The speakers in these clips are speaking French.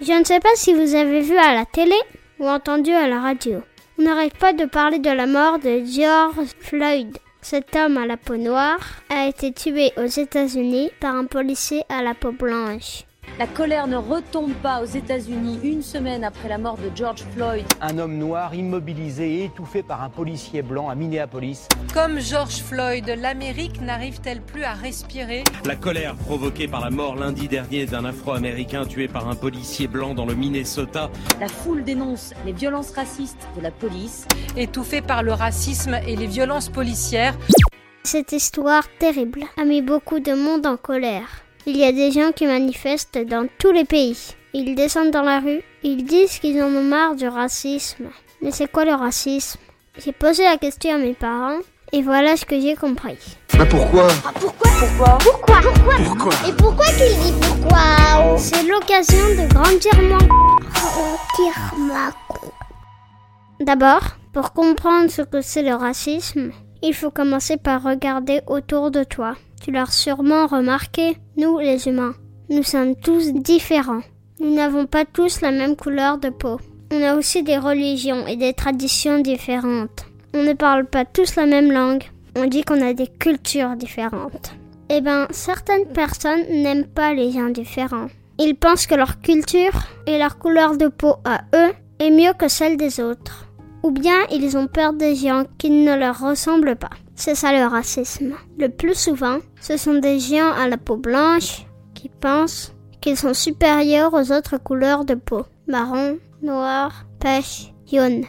Je ne sais pas si vous avez vu à la télé ou entendu à la radio. On n'arrête pas de parler de la mort de George Floyd. Cet homme à la peau noire a été tué aux États-Unis par un policier à la peau blanche. La colère ne retombe pas aux États-Unis une semaine après la mort de George Floyd. Un homme noir immobilisé et étouffé par un policier blanc à Minneapolis. Comme George Floyd, l'Amérique n'arrive-t-elle plus à respirer? La colère provoquée par la mort lundi dernier d'un Afro-Américain tué par un policier blanc dans le Minnesota. La foule dénonce les violences racistes de la police. Étouffée par le racisme et les violences policières. Cette histoire terrible a mis beaucoup de monde en colère. Il y a des gens qui manifestent dans tous les pays. Ils descendent dans la rue, ils disent qu'ils en ont marre du racisme. Mais c'est quoi le racisme? J'ai posé la question à mes parents et voilà ce que j'ai compris. Mais pourquoi? Ah, Pourquoi? Pourquoi? Pourquoi? Pourquoi? Et pourquoi qu'il dit pourquoi? C'est l'occasion de grandir moins. D'abord, pour comprendre ce que c'est le racisme, il faut commencer par regarder autour de toi. Tu l'as sûrement remarqué, nous les humains, nous sommes tous différents. Nous n'avons pas tous la même couleur de peau. On a aussi des religions et des traditions différentes. On ne parle pas tous la même langue. On dit qu'on a des cultures différentes. Eh bien, certaines personnes n'aiment pas les gens différents. Ils pensent que leur culture et leur couleur de peau à eux est mieux que celle des autres. Ou bien ils ont peur des gens qui ne leur ressemblent pas. C'est ça le racisme. Le plus souvent, ce sont des gens à la peau blanche qui pensent qu'ils sont supérieurs aux autres couleurs de peau. Marron, noir, pêche, jaune.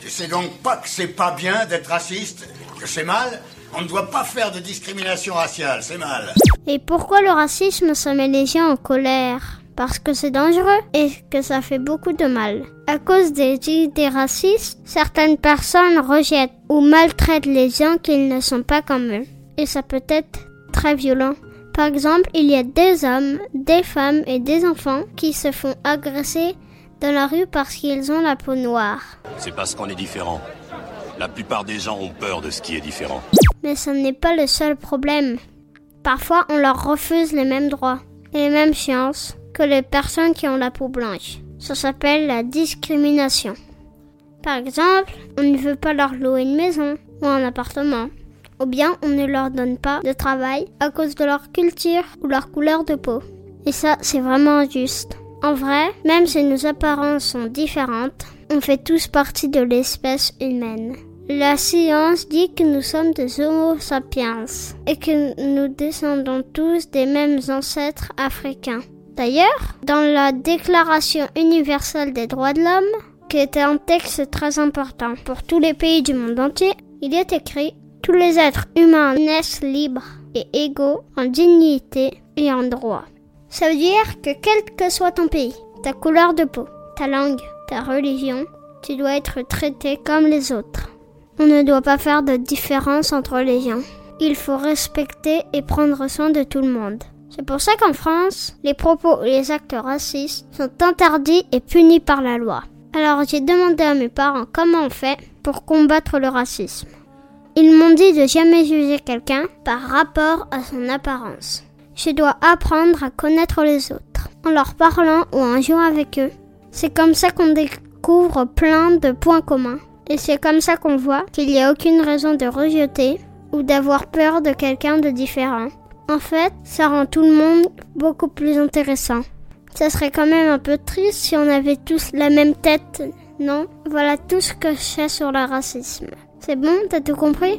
Tu sais donc pas que c'est pas bien d'être raciste Que c'est mal? On ne doit pas faire de discrimination raciale, c'est mal. Et pourquoi le racisme se met les gens en colère? Parce que c'est dangereux et que ça fait beaucoup de mal. À cause des idées racistes, certaines personnes rejettent ou maltraitent les gens qui ne sont pas comme eux. Et ça peut être très violent. Par exemple, il y a des hommes, des femmes et des enfants qui se font agresser dans la rue parce qu'ils ont la peau noire. C'est parce qu'on est différent. La plupart des gens ont peur de ce qui est différent. Mais ce n'est pas le seul problème. Parfois, on leur refuse les mêmes droits et les mêmes chances que les personnes qui ont la peau blanche. Ça s'appelle la discrimination. Par exemple, on ne veut pas leur louer une maison ou un appartement. Ou bien on ne leur donne pas de travail à cause de leur culture ou leur couleur de peau. Et ça, c'est vraiment injuste. En vrai, même si nos apparences sont différentes, on fait tous partie de l'espèce humaine. La science dit que nous sommes des Homo sapiens et que nous descendons tous des mêmes ancêtres africains. D'ailleurs, dans la Déclaration universelle des droits de l'homme, qui était un texte très important pour tous les pays du monde entier, il est écrit Tous les êtres humains naissent libres et égaux en dignité et en droit. Ça veut dire que quel que soit ton pays, ta couleur de peau, ta langue, ta religion, tu dois être traité comme les autres. On ne doit pas faire de différence entre les gens. Il faut respecter et prendre soin de tout le monde. C'est pour ça qu'en France, les propos et les actes racistes sont interdits et punis par la loi. Alors j'ai demandé à mes parents comment on fait pour combattre le racisme. Ils m'ont dit de jamais juger quelqu'un par rapport à son apparence. Je dois apprendre à connaître les autres en leur parlant ou en jouant avec eux. C'est comme ça qu'on découvre plein de points communs. Et c'est comme ça qu'on voit qu'il n'y a aucune raison de rejeter ou d'avoir peur de quelqu'un de différent. En fait, ça rend tout le monde beaucoup plus intéressant. Ça serait quand même un peu triste si on avait tous la même tête, non? Voilà tout ce que je sais sur le racisme. C'est bon, t'as tout compris?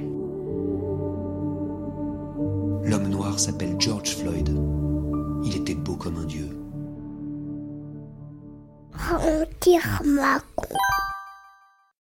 L'homme noir s'appelle George Floyd. Il était beau comme un dieu. On tire ma